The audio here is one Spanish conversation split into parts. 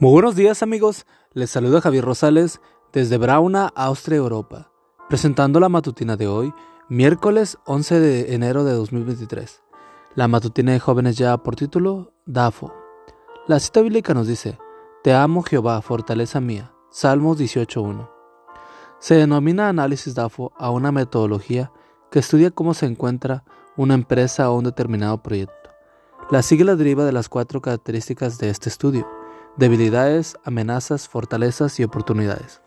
Muy buenos días amigos, les saluda Javier Rosales desde Brauna, Austria, Europa, presentando la matutina de hoy, miércoles 11 de enero de 2023. La matutina de jóvenes ya por título Dafo. La cita bíblica nos dice, Te amo Jehová, fortaleza mía. Salmos 18.1. Se denomina análisis DAFO a una metodología que estudia cómo se encuentra una empresa o un determinado proyecto. La sigla deriva de las cuatro características de este estudio debilidades, amenazas, fortalezas y oportunidades.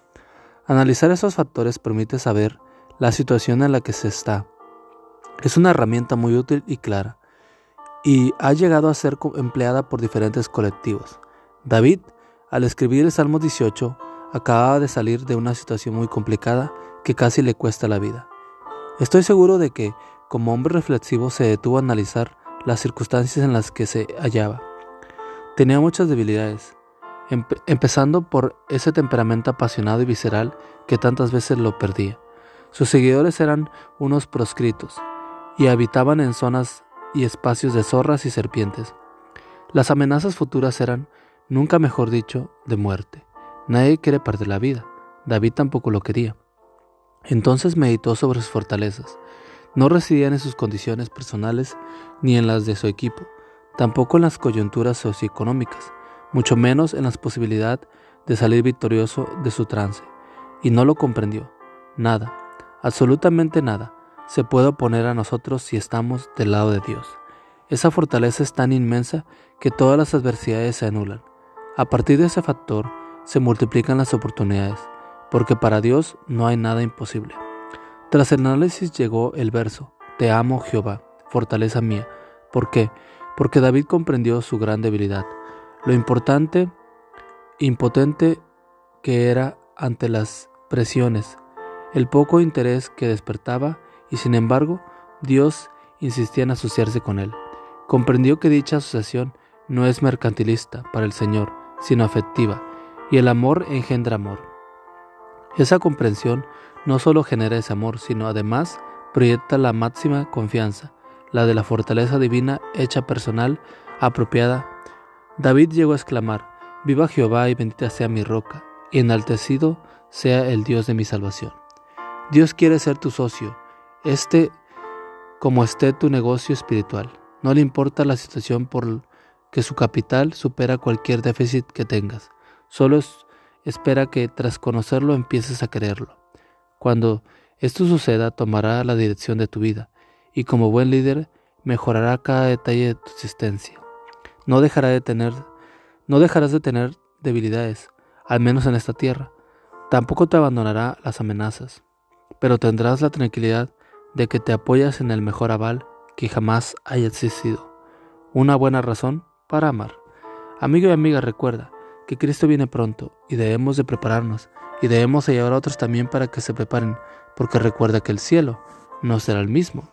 Analizar esos factores permite saber la situación en la que se está. Es una herramienta muy útil y clara, y ha llegado a ser empleada por diferentes colectivos. David, al escribir el Salmo 18, acababa de salir de una situación muy complicada que casi le cuesta la vida. Estoy seguro de que, como hombre reflexivo, se detuvo a analizar las circunstancias en las que se hallaba. Tenía muchas debilidades, empezando por ese temperamento apasionado y visceral que tantas veces lo perdía. Sus seguidores eran unos proscritos y habitaban en zonas y espacios de zorras y serpientes. Las amenazas futuras eran, nunca mejor dicho, de muerte. Nadie quiere perder la vida. David tampoco lo quería. Entonces meditó sobre sus fortalezas. No residían en sus condiciones personales ni en las de su equipo, tampoco en las coyunturas socioeconómicas, mucho menos en la posibilidad de salir victorioso de su trance. Y no lo comprendió. Nada, absolutamente nada, se puede oponer a nosotros si estamos del lado de Dios. Esa fortaleza es tan inmensa que todas las adversidades se anulan. A partir de ese factor se multiplican las oportunidades, porque para Dios no hay nada imposible. Tras el análisis llegó el verso, Te amo Jehová, fortaleza mía. ¿Por qué? Porque David comprendió su gran debilidad lo importante, impotente que era ante las presiones, el poco interés que despertaba y sin embargo Dios insistía en asociarse con él. Comprendió que dicha asociación no es mercantilista para el Señor, sino afectiva, y el amor engendra amor. Esa comprensión no solo genera ese amor, sino además proyecta la máxima confianza, la de la fortaleza divina hecha personal, apropiada David llegó a exclamar, Viva Jehová y bendita sea mi roca, y enaltecido sea el Dios de mi salvación. Dios quiere ser tu socio, este como esté tu negocio espiritual. No le importa la situación por que su capital supera cualquier déficit que tengas. Solo espera que tras conocerlo empieces a quererlo. Cuando esto suceda, tomará la dirección de tu vida y como buen líder mejorará cada detalle de tu existencia. No, dejará de tener, no dejarás de tener debilidades, al menos en esta tierra. Tampoco te abandonará las amenazas, pero tendrás la tranquilidad de que te apoyas en el mejor aval que jamás haya existido. Una buena razón para amar. Amigo y amiga, recuerda que Cristo viene pronto y debemos de prepararnos y debemos ayudar a otros también para que se preparen, porque recuerda que el cielo no será el mismo